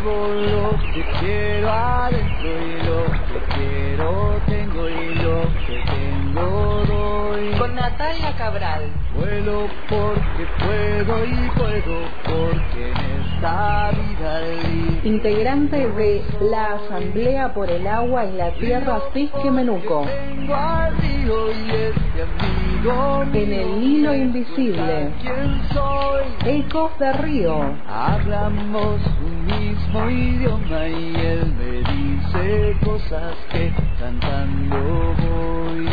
Llevo lo que quiero adentro y lo que quiero tengo y lo que tengo doy. Con Natalia Cabral. Vuelo porque puedo y puedo porque en esta vida libre. Integrante de la Asamblea por el Agua y la Tierra Fisque Menuco. Tengo al río y este amigo En el hilo invisible. ¿Quién soy? Ecos de Río. Hablamos un mismo idioma y él me dice cosas que cantando voy.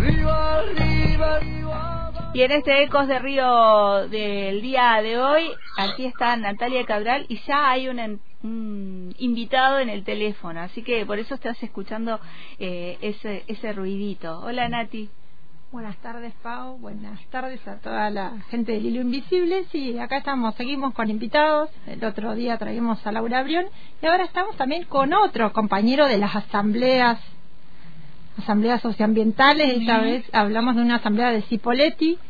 Viva viva abajo. Y en este Ecos de Río del día de hoy, aquí está Natalia Cabral y ya hay un invitado en el teléfono, así que por eso estás escuchando eh, ese, ese ruidito. Hola Nati. Buenas tardes, Pau. Buenas tardes a toda la gente del Hilo Invisible. Sí, acá estamos, seguimos con invitados. El otro día traímos a Laura Brión y ahora estamos también con otro compañero de las asambleas, asambleas socioambientales. Esta vez hablamos de una asamblea de Cipoletti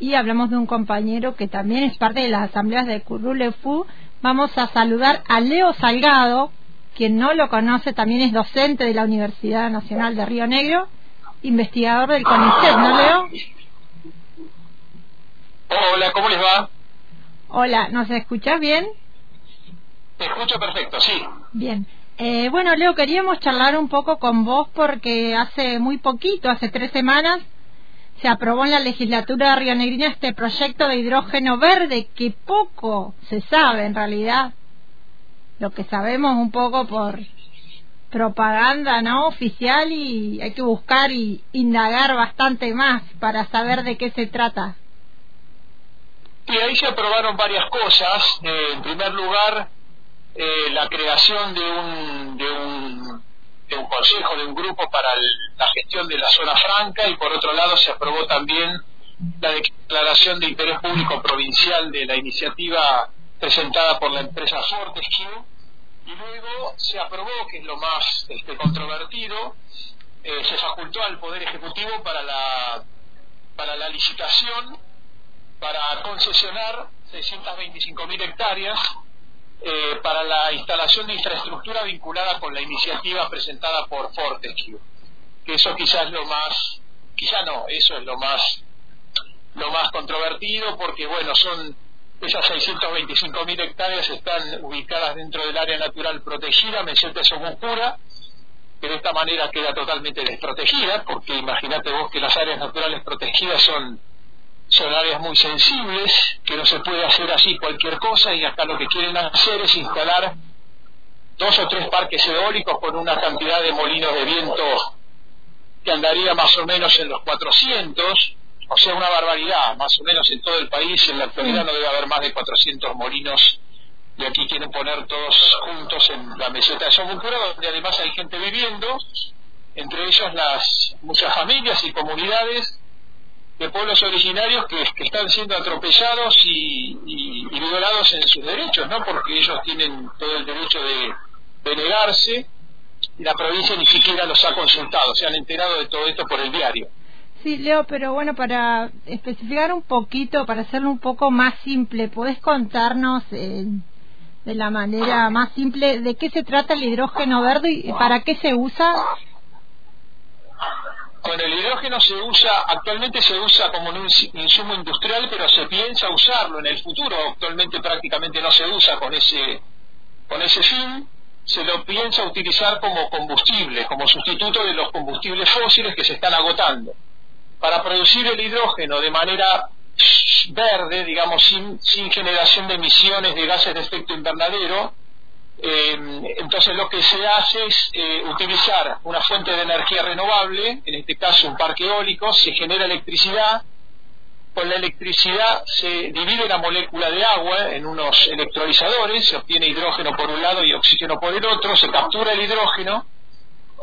y hablamos de un compañero que también es parte de las asambleas de Currulefu. Vamos a saludar a Leo Salgado, quien no lo conoce, también es docente de la Universidad Nacional de Río Negro investigador del CONICET, ¿no, Leo? Hola, ¿cómo les va? Hola, ¿nos escuchás bien? Te escucho perfecto, sí. Bien. Eh, bueno, Leo, queríamos charlar un poco con vos porque hace muy poquito, hace tres semanas, se aprobó en la legislatura de Río Negrina este proyecto de hidrógeno verde que poco se sabe en realidad. Lo que sabemos un poco por propaganda no oficial y hay que buscar y indagar bastante más para saber de qué se trata. Y ahí se aprobaron varias cosas. Eh, en primer lugar, eh, la creación de un, de, un, de un consejo, de un grupo para el- la gestión de la zona franca y por otro lado se aprobó también la declaración de interés público provincial de la iniciativa presentada por la empresa Fortescue y luego se aprobó, que es lo más este, controvertido, eh, se facultó al Poder Ejecutivo para la, para la licitación para concesionar 625.000 hectáreas eh, para la instalación de infraestructura vinculada con la iniciativa presentada por Fortescue. Que eso quizás es lo más, quizá no, eso es lo más, lo más controvertido porque bueno, son esas 625.000 hectáreas están ubicadas dentro del área natural protegida, Meseta Somuncura, que de esta manera queda totalmente desprotegida, porque imagínate vos que las áreas naturales protegidas son son áreas muy sensibles, que no se puede hacer así cualquier cosa y acá lo que quieren hacer es instalar dos o tres parques eólicos con una cantidad de molinos de viento que andaría más o menos en los 400, o sea, una barbaridad, más o menos en todo el país, en la actualidad no debe haber más de 400 molinos y aquí quieren poner todos juntos en la meseta de Socultura, donde además hay gente viviendo, entre ellos las muchas familias y comunidades de pueblos originarios que, están siendo atropellados y, y- y violados en sus derechos, ¿no? Porque ellos tienen todo el derecho de, de negarse y la provincia ni siquiera los ha consultado, se han enterado de todo esto por el diario. Sí, Leo, pero bueno, para especificar un poquito, para hacerlo un poco más simple, ¿podés contarnos eh, de la manera más simple de qué se trata el hidrógeno verde y para qué se usa? Bueno, el hidrógeno se usa, actualmente se usa como un ins- insumo industrial, pero se piensa usarlo en el futuro. Actualmente prácticamente no se usa con ese, con ese fin. Se lo piensa utilizar como combustible, como sustituto de los combustibles fósiles que se están agotando. Para producir el hidrógeno de manera verde, digamos, sin, generación de emisiones de gases de efecto invernadero, eh, entonces lo que se hace es eh, utilizar una fuente de energía renovable, en este caso un parque eólico, se genera electricidad, con la electricidad se divide la molécula de agua en unos electrolizadores, se obtiene hidrógeno por un lado y oxígeno por el otro, se captura el hidrógeno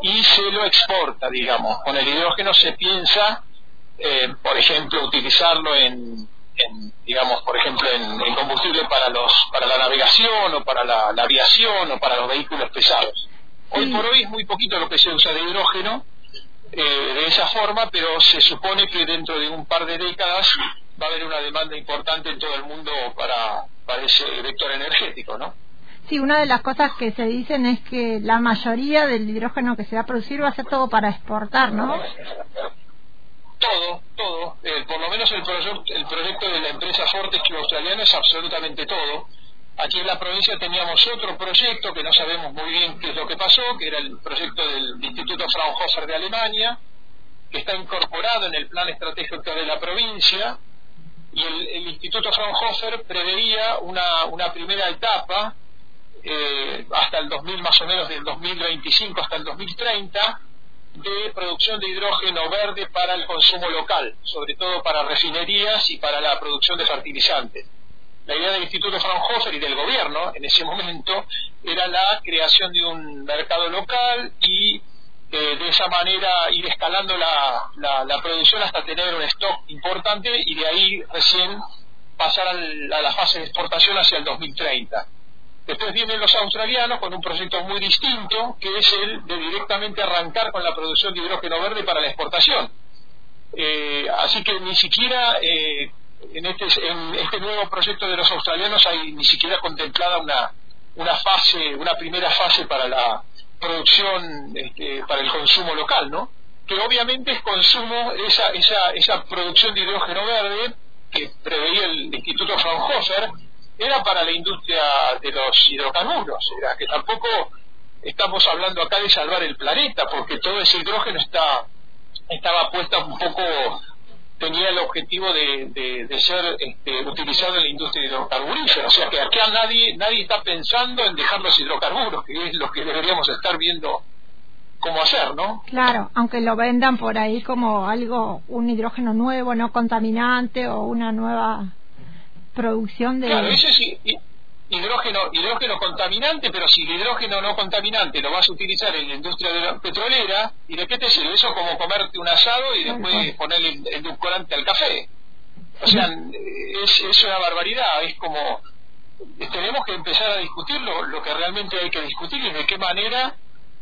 y se lo exporta, digamos. Con el hidrógeno se piensa, eh, por ejemplo, utilizarlo en, digamos, por ejemplo, en, combustible para los para la navegación o para la, la aviación o para los vehículos pesados. Hoy por hoy es muy poquito lo que se usa de hidrógeno eh, de esa forma, pero se supone que dentro de un par de décadas va a haber una demanda importante en todo el mundo para, para ese vector energético, ¿no? Sí, una de las cosas que se dicen es que la mayoría del hidrógeno que se va a producir va a ser todo para exportar, ¿no? Todo, todo. Eh, por lo menos el, el proyecto de la empresa Fortescue australiana es absolutamente todo. Aquí en la provincia teníamos otro proyecto que no sabemos muy bien qué es lo que pasó, que era el proyecto del Instituto Fraunhofer de Alemania, que está incorporado en el plan estratégico de la provincia, y el, Instituto Fraunhofer preveía una, una primera etapa eh, hasta el 2000, más o menos del 2025 hasta el 2030, de producción de hidrógeno verde para el consumo local, sobre todo para refinerías y para la producción de fertilizantes. La idea del Instituto Fraunhofer y del gobierno en ese momento era la creación de un mercado local y eh, de esa manera ir escalando la, la, producción hasta tener un stock importante y de ahí recién pasar a la fase de exportación hacia el 2030. Después vienen los australianos con un proyecto muy distinto, que es el de directamente arrancar con la producción de hidrógeno verde para la exportación. Eh, así que ni siquiera eh, en, este, en este nuevo proyecto de los australianos hay ni siquiera contemplada una, una fase, una primera fase para la producción, este, para el consumo local, ¿no? Que obviamente es consumo, esa, esa, esa producción de hidrógeno verde que preveía el Instituto Fraunhofer, era para la industria de los hidrocarburos, era que tampoco estamos hablando acá de salvar el planeta, porque todo ese hidrógeno está estaba puesto un poco tenía el objetivo de, de, ser este, utilizado en la industria hidrocarburífera. O sea que acá nadie, nadie está pensando en dejar los hidrocarburos, que es lo que deberíamos estar viendo cómo hacer, ¿no? Claro, aunque lo vendan por ahí como algo, un hidrógeno nuevo, no contaminante o una nueva producción de... Claro, eso sí, hidrógeno, hidrógeno contaminante, pero si el hidrógeno no contaminante lo vas a utilizar en la industria de la petrolera, ¿y de qué te sirve? Eso como comerte un asado y después ponerle el edulcorante al café. O sea, es, es una barbaridad, es como... Tenemos que empezar a discutir lo, que realmente hay que discutir y de qué manera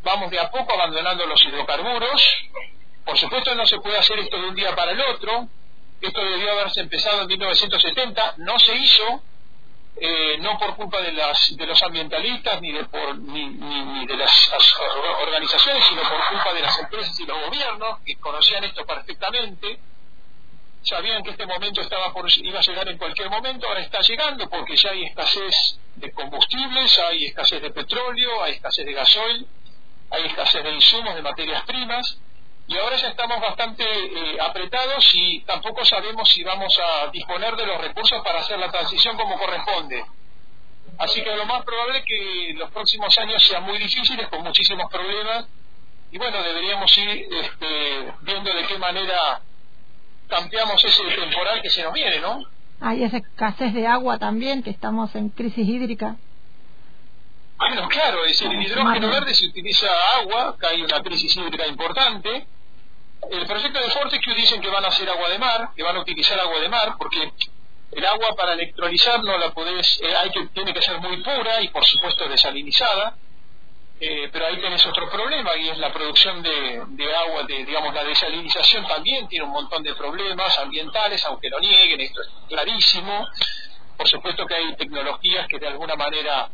vamos de a poco abandonando los hidrocarburos. Por supuesto no se puede hacer esto de un día para el otro, esto debió haberse empezado en 1970, no se hizo, eh, no por culpa de, las, de los ambientalistas ni de, por, ni, de las organizaciones, sino por culpa de las empresas y los gobiernos que conocían esto perfectamente, sabían que este momento estaba por, iba a llegar en cualquier momento, ahora está llegando porque ya hay escasez de combustibles, hay escasez de petróleo, hay escasez de gasoil, hay escasez de insumos, de materias primas, y ahora ya estamos bastante eh, apretados y tampoco sabemos si vamos a disponer de los recursos para hacer la transición como corresponde. Así que lo más probable es que los próximos años sean muy difíciles, con muchísimos problemas, y bueno, deberíamos ir este, viendo de qué manera cambiamos ese temporal que se nos viene, ¿no? Hay esa escasez de agua también, que estamos en crisis hídrica. Bueno, claro, es decir, el hidrógeno verde se utiliza agua, que hay una crisis hídrica importante. El proyecto de Fortescue dicen que van a hacer agua de mar, que van a utilizar agua de mar, porque el agua para electrolizar no la podés, eh, hay que, tiene que ser muy pura y por supuesto desalinizada, eh, pero ahí tenés otro problema y es la producción de, de, agua, de, digamos, la desalinización también tiene un montón de problemas ambientales, aunque lo nieguen, esto es clarísimo. Por supuesto que hay tecnologías que de alguna manera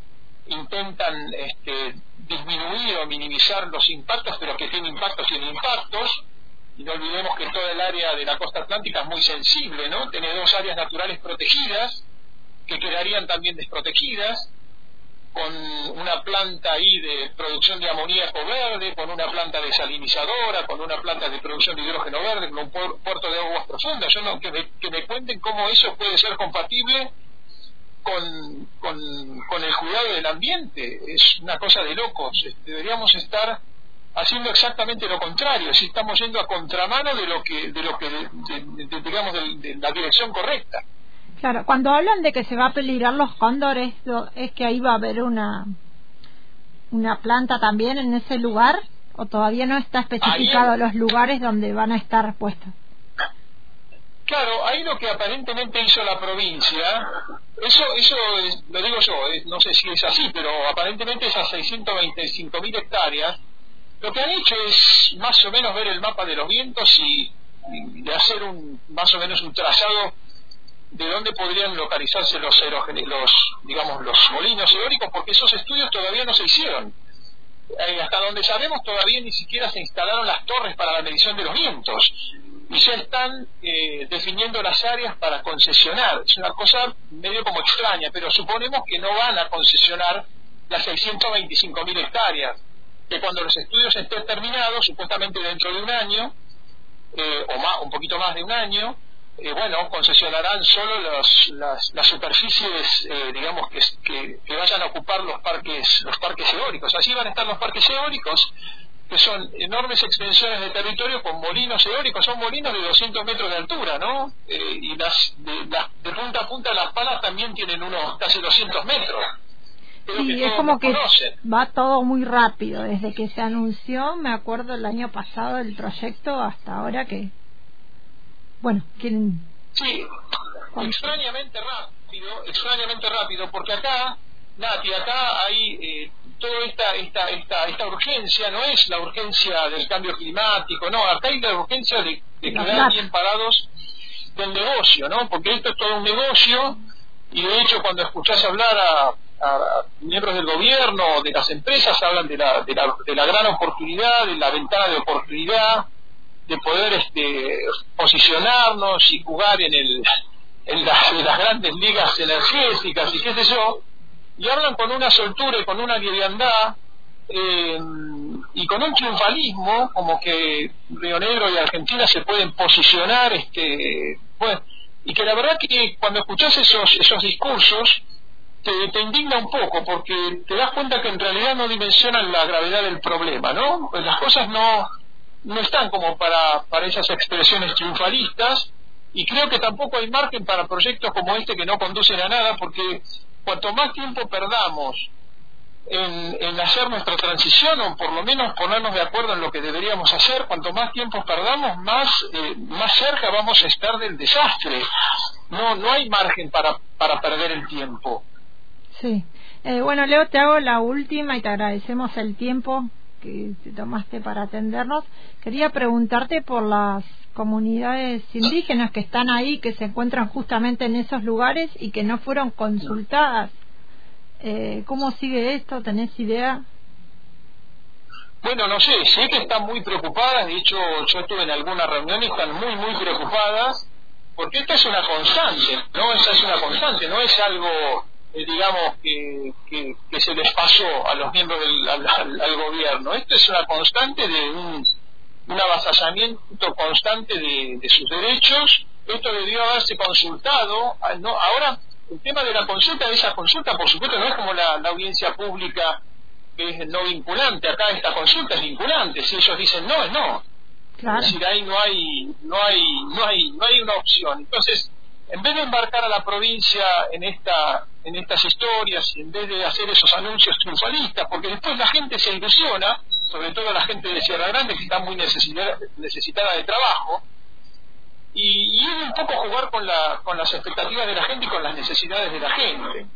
intentan este, disminuir o minimizar los impactos, pero que tienen impactos, tienen impactos. Y no olvidemos que toda el área de la costa atlántica es muy sensible, ¿no? Tiene dos áreas naturales protegidas que quedarían también desprotegidas, con una planta ahí de producción de amoníaco verde, con una planta desalinizadora, con una planta de producción de hidrógeno verde, con un puerto de aguas profundas. Yo no, que, que me cuenten cómo eso puede ser compatible con, con, el cuidado del ambiente. Es una cosa de locos. Deberíamos estar haciendo exactamente lo contrario. Si estamos yendo a contramano de lo que, de lo que, digamos, de, la dirección correcta. Claro, cuando hablan de que se va a peligrar los cóndores, es que ahí va a haber una una planta también en ese lugar o todavía no está especificado los lugares donde van a estar puestos. Claro, ahí lo que aparentemente hizo la provincia, eso, eso lo digo yo, no sé si es así, pero aparentemente esas 625 mil hectáreas, lo que han hecho es más o menos ver el mapa de los vientos y, y hacer un, más o menos un trazado de dónde podrían localizarse los, los digamos los molinos eólicos porque esos estudios todavía no se hicieron. Eh, hasta donde sabemos todavía ni siquiera se instalaron las torres para la medición de los vientos. Y ya están eh, definiendo las áreas para concesionar. Es una cosa medio como extraña, pero suponemos que no van a concesionar las 625.000 hectáreas, que cuando los estudios estén terminados, supuestamente dentro de un año, eh, o más, un poquito más de un año, eh, bueno, concesionarán solo las, las, superficies, eh, digamos, que, que, vayan a ocupar los parques, los parques eólicos. Allí van a estar los parques eólicos, que son enormes extensiones de territorio con molinos eólicos, son molinos de 200 metros de altura, ¿no? Eh, y las de, de, punta a punta las palas también tienen unos casi 200 metros. Sí, es como que va todo muy rápido. Desde que se anunció, me acuerdo el año pasado el proyecto hasta ahora que bueno, quieren... Sí, extrañamente rápido, extrañamente rápido, porque acá, Nati, acá hay eh, toda esta, esta, esta, esta urgencia, no es la urgencia del cambio climático, no, acá hay la urgencia de, quedar bien parados del negocio, ¿no? Porque esto es todo un negocio y de hecho cuando escuchás hablar a, a miembros del gobierno, de las empresas, hablan de la, de la, de la gran oportunidad, de la ventana de oportunidad, de poder este, posicionarnos y jugar en, el, en, las grandes ligas energéticas y qué sé yo, y hablan con una soltura y con una liviandad eh, y con un triunfalismo como que Río Negro y Argentina se pueden posicionar este pues, y que la verdad que cuando escuchas esos esos discursos te, indigna un poco porque te das cuenta que en realidad no dimensionan la gravedad del problema, ¿no? Las cosas no no están como para, para esas expresiones triunfalistas y creo que tampoco hay margen para proyectos como este que no conducen a nada porque cuanto más tiempo perdamos en, en, hacer nuestra transición o por lo menos ponernos de acuerdo en lo que deberíamos hacer, cuanto más tiempo perdamos, más, eh, más cerca vamos a estar del desastre. No, no hay margen para, para perder el tiempo. Sí. Eh, bueno, Leo, te hago la última y te agradecemos el tiempo que te tomaste para atendernos. Quería preguntarte por las comunidades indígenas que están ahí, que se encuentran justamente en esos lugares y que no fueron consultadas. Eh, ¿Cómo sigue esto? ¿Tenés idea? Bueno, no sé, sé que están muy preocupadas, de hecho yo estuve en alguna reunión y están muy, muy preocupadas, porque esto es una constante, ¿no? Esa es una constante, no es algo eh, digamos, que, que, se les pasó a los miembros del al, gobierno. Esto es una constante de un, un avasallamiento constante de, de, sus derechos. Esto debió haberse consultado. ¿no? Ahora, el tema de la consulta, de esa consulta, por supuesto, no es como la, audiencia pública que es no vinculante. Acá esta consulta es vinculante. Si ellos dicen no, es no. Es decir, ahí no hay, no hay, no hay, no hay una opción. Entonces, en vez de embarcar a la provincia en esta en estas historias y en vez de hacer esos anuncios triunfalistas, porque después la gente se ilusiona, sobre todo la gente de Sierra Grande que está muy necesitada, necesitada de trabajo, y, es un poco jugar con, la, con las expectativas de la gente y con las necesidades de la gente.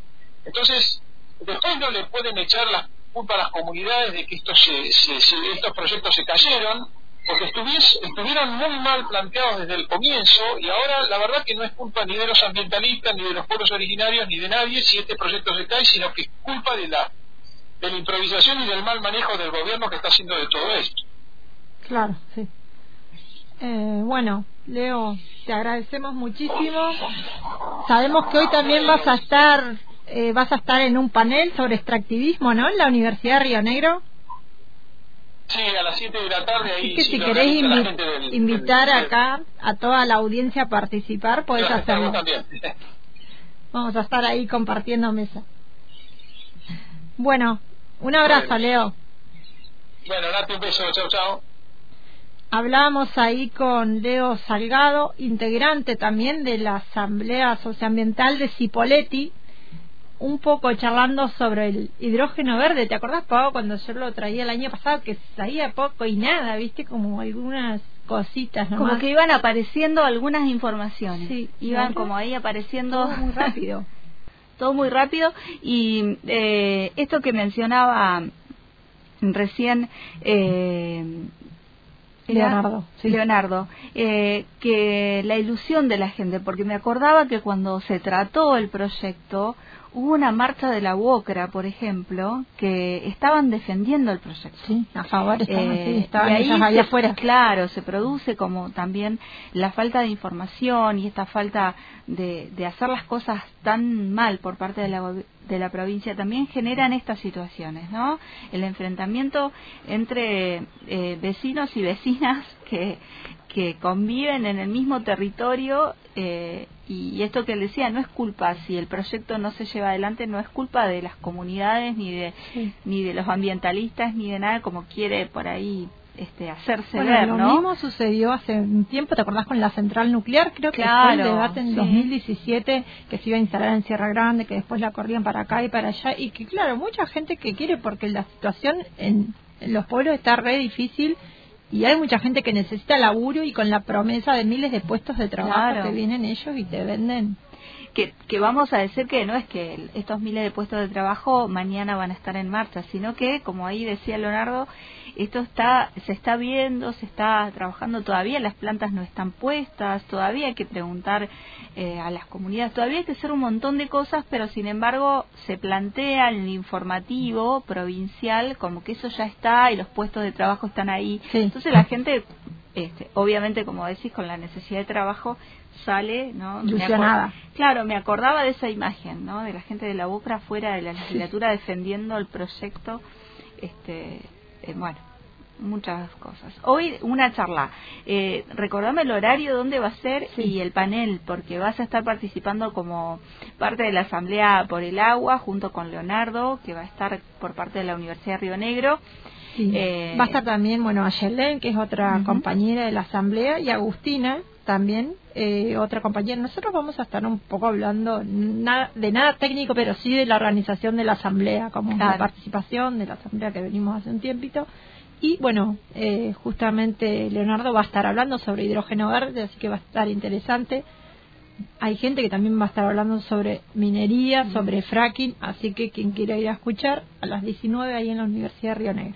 Entonces, después no le pueden echar la culpa a las comunidades de que estos, estos proyectos se cayeron, porque estuvieron muy mal planteados desde el comienzo y ahora la verdad que no es culpa ni de los ambientalistas, ni de los pueblos originarios, ni de nadie si este proyecto se cae, sino que es culpa de la, de la improvisación y del mal manejo del gobierno que está haciendo de todo esto. Claro, sí. Eh, bueno, Leo, te agradecemos muchísimo. Sabemos que hoy también vas a estar eh, vas a estar en un panel sobre extractivismo, ¿no? En la Universidad de Río Negro. Sí, a las 7 de la tarde ahí. si, querés invitar acá a toda la audiencia a participar, podés hacerlo. Vamos a estar ahí compartiendo mesa. Bueno, un abrazo, Leo. Bueno, Nati, un beso. Chao, chao. Hablamos ahí con Leo Salgado, integrante también de la Asamblea Socioambiental de Cipoletti, un poco charlando sobre el hidrógeno verde. ¿Te acordás, Pau, cuando yo lo traía el año pasado, que salía poco y nada, viste, como algunas cositas nomás. Como que iban apareciendo algunas informaciones. Sí. Iban como ahí apareciendo... Todo muy rápido. Todo muy rápido. Y eh, esto que mencionaba recién... Eh, Leonardo, sí. Leonardo, eh, que la ilusión de la gente, porque me acordaba que cuando se trató el proyecto, hubo una marcha de la UOCRA, por ejemplo, que estaban defendiendo el proyecto. Sí, a favor estaban, Eh, sí, estaban y ahí ellos ahí se- afuera. Claro, se produce como también la falta de información y esta falta de, de hacer las cosas tan mal por parte de la, de la provincia también generan estas situaciones, ¿no? El enfrentamiento entre eh, vecinos y vecinas que, que conviven en el mismo territorio eh, y esto que le decía no es culpa si el proyecto no se lleva adelante no es culpa de las comunidades ni de Sí. ni de los ambientalistas ni de nada como quiere por ahí este hacerse Bueno, ver lo no mismo sucedió hace un tiempo, ¿te acordás con la central nuclear? Creo que Claro, fue el debate en sí. 2017 que se iba a instalar en Sierra Grande, que después la corrían para acá y para allá, y que claro, mucha gente que quiere porque la situación en, en los pueblos está re difícil y hay mucha gente que necesita laburo y con la promesa de miles de puestos de trabajo Claro. que vienen ellos y te venden. Que, que vamos a decir que no es que estos miles de puestos de trabajo mañana van a estar en marcha, sino que, como ahí decía Leonardo, esto está, se está viendo, se está trabajando todavía, las plantas no están puestas, todavía hay que preguntar eh, a las comunidades, todavía hay que hacer un montón de cosas, pero sin embargo se plantea en el informativo provincial como que eso ya está y los puestos de trabajo están ahí. Sí. Entonces la gente, este, obviamente, como decís, con la necesidad de trabajo sale, ¿no? Me Claro, me acordaba de esa imagen, ¿no? De la gente de la UCRA fuera de la legislatura defendiendo el proyecto, este, eh, bueno, muchas cosas. Hoy una charla. Eh, recordame el horario, dónde va a ser Sí. y el panel, porque vas a estar participando como parte de la Asamblea por el Agua, junto con Leonardo, que va a estar por parte de la Universidad de Río Negro. Sí. Eh, Va a estar también, bueno, Ayelen, que es otra compañera de la asamblea, y Agustina también, eh, otra compañera. Nosotros vamos a estar un poco hablando na- de nada técnico, pero sí de la organización de la asamblea, como Claro. la participación de la asamblea que venimos hace un tiempito. Y bueno, eh, justamente Leonardo va a estar hablando sobre hidrógeno verde, así que va a estar interesante. Hay gente que también va a estar hablando sobre minería, sobre fracking, así que quien quiera ir a escuchar, a las 19 ahí en la Universidad de Río Negro.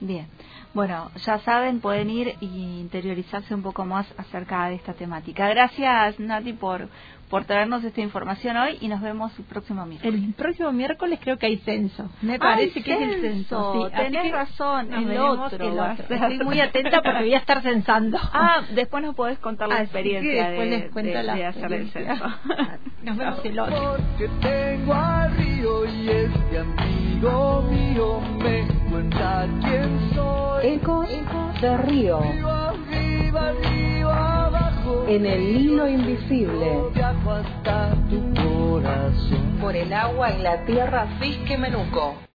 Bien, bueno, ya saben, pueden ir y interiorizarse un poco más acerca de esta temática. Gracias, Nati, por, por traernos esta información hoy y nos vemos el próximo miércoles. El próximo miércoles creo que hay censo. Me Ay, parece que es el censo. Sí, tenés que razón, el otro el otro. Estoy muy atenta porque voy a estar censando. Ah, después nos podés contar la Así experiencia que después de, les cuento de- la de hacer el censo. Nos vemos el otro. Porque tengo al río y este amigo mío me cuenta quién soy. Ecos de Río, abajo. en el hilo invisible, Viajo hasta tu corazón. por el agua y la tierra Fisque Menuco.